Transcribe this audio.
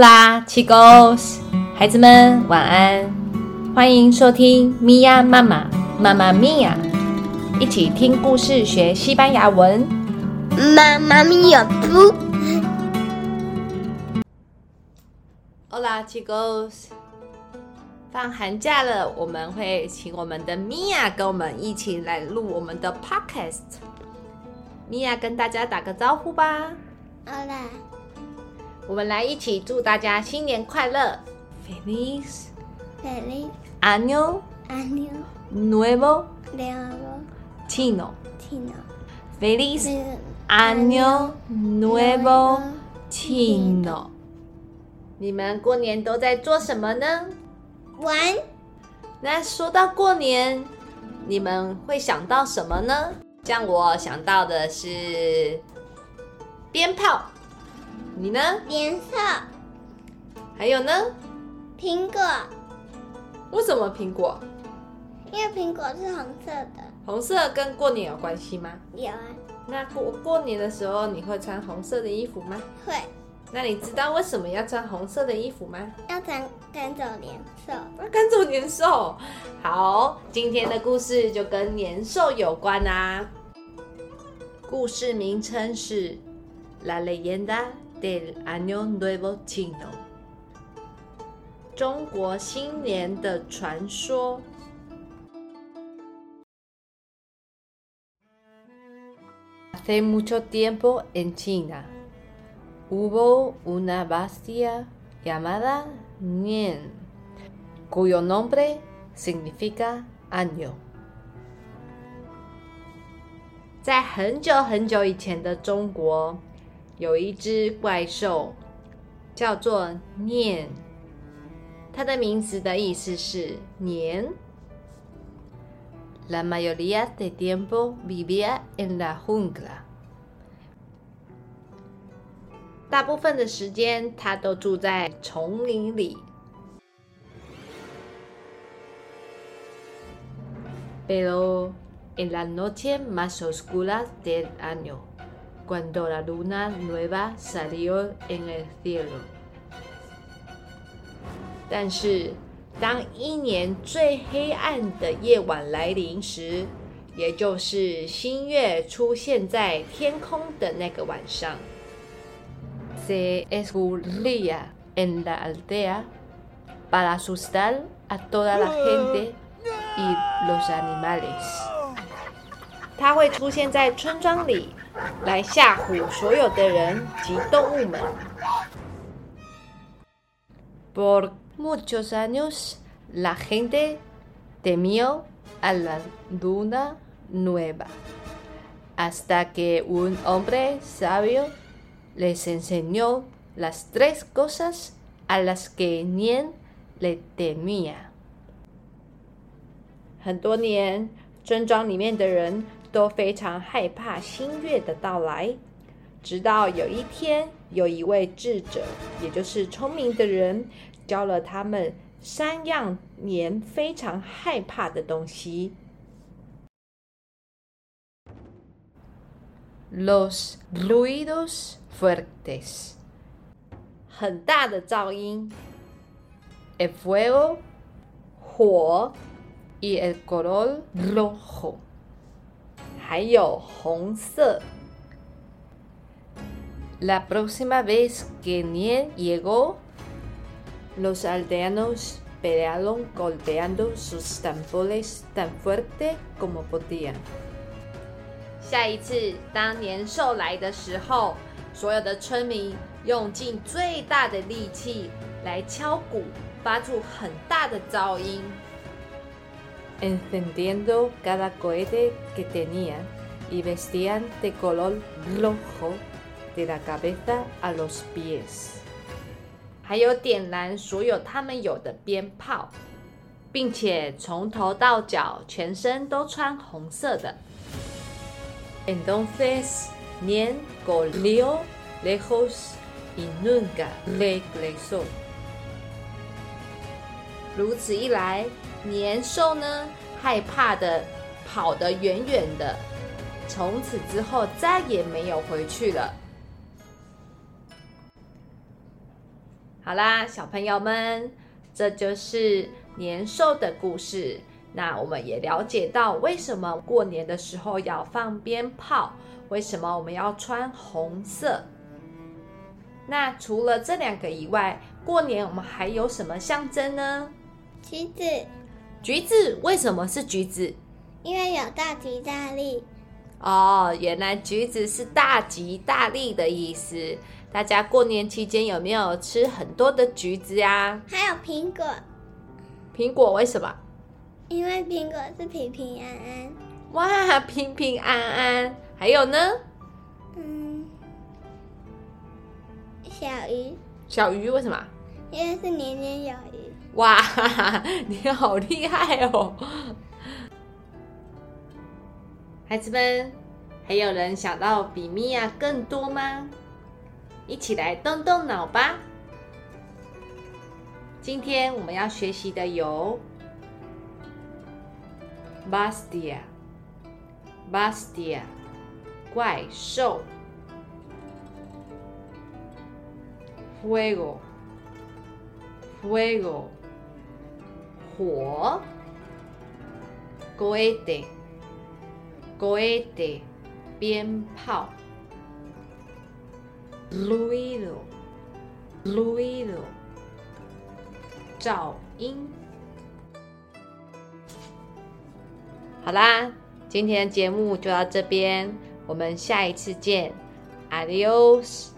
Hola, chicos，孩子们晚安，欢迎收听咪呀妈妈妈妈咪呀，一起听故事学西班牙文。妈妈咪呀不，Hola, chicos，放寒假了，我们会请我们的咪呀跟我们一起来录我们的 podcast。米娅跟大家打个招呼吧。好啦，我们来一起祝大家新年快乐！Feliz Feliz Año Año Nuevo Nuevo Chino Chino Feliz Año Nuevo Chino。你们过年都在做什么呢？玩。那说到过年，你们会想到什么呢？像我想到的是鞭炮，你呢？颜色。还有呢？苹果。为什么苹果？因为苹果是红色的。红色跟过年有关系吗？有啊。那过过年的时候你会穿红色的衣服吗？会。那你知道为什么要穿红色的衣服吗？要赶赶走年兽。要赶走年兽。好，今天的故事就跟年兽有关啊。故事名称是《La leyenda del Año Nuevo Chino》，中国新年的传说。Hace mucho tiempo en China hubo una bestia llamada Nian, cuyo nombre significa año。在很久很久以前的中国， 有一只怪兽，叫做念。它的名字的意思是年。La mayoría de tiempo vivía en la jungla。大部分的时间，它都住在丛林里。Pero en la noche más oscura del año, cuando la luna nueva salió en el cielo. 但是，当一年最黑暗的夜晚来临时，也就是新月出现在天空的那个晚上，se escurría en la aldea para asustar a toda la gente y los animales. 它会出现在村庄里，来吓唬所有的人及动物们。Por muchos años, la gente temió a la luna nueva, hasta que un hombre sabio les enseñó las tres cosas a las que Nian le temía。很多年，村庄里面的人。 都非常害怕新月的到来，直到有一天，有一位智者，也就是聪明的人，教了他们三样年非常害怕的东西。：los ruidos fuertes，很大的噪音。；el fuego，火。；y el color rojo。还有红色。La próxima vez que Nian llegó, los aldeanos pelearon golpeando sus tambores tan fuerte como podían。下一次当年兽来的时候，所有的村民用尽最大的力气来敲鼓，发出很大的噪音。encendiendo cada cohete que tenían y vestían de color rojo de la cabeza a los pies。还有点燃所有他们有的鞭炮，并且从头到脚全身都穿红色的。Entonces Nian corrió lejos y nunca regresó。如此一来。 年兽呢，害怕的跑得远远的，从此之后再也没有回去了。好啦，小朋友们，这就是年兽的故事。那我们也了解到为什么过年的时候要放鞭炮，为什么我们要穿红色。那除了这两个以外，过年我们还有什么象征呢？橘子，橘子为什么是橘子？因为有大吉大利。哦，原来橘子是大吉大利的意思。大家过年期间有没有吃很多的橘子呀？还有苹果，苹果为什么？因为苹果是平平安安。哇，平平安安。还有呢？嗯，小鱼，小鱼为什么？因为是年年有余。哇哈哈，你好厉害哦！孩子们，还有人想到比米娅更多吗？一起来动动脑吧！今天我们要学习的有 Bastia，Bastia，怪兽，Fuego，Fuego，火，Cohete，Cohete，鞭炮。Ruido，ruido，噪音。好啦，今天的节目就到这边，我们下一次见，Adios。